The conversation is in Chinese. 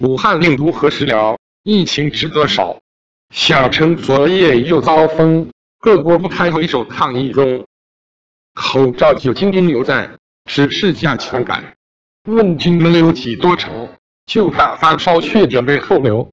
武汉病毒何时了？疫情值得少。小城昨夜又遭封，各国不堪回首抗疫中。口罩酒精应留在，只是加强感。问君能有几多愁？就怕发烧却准备后留。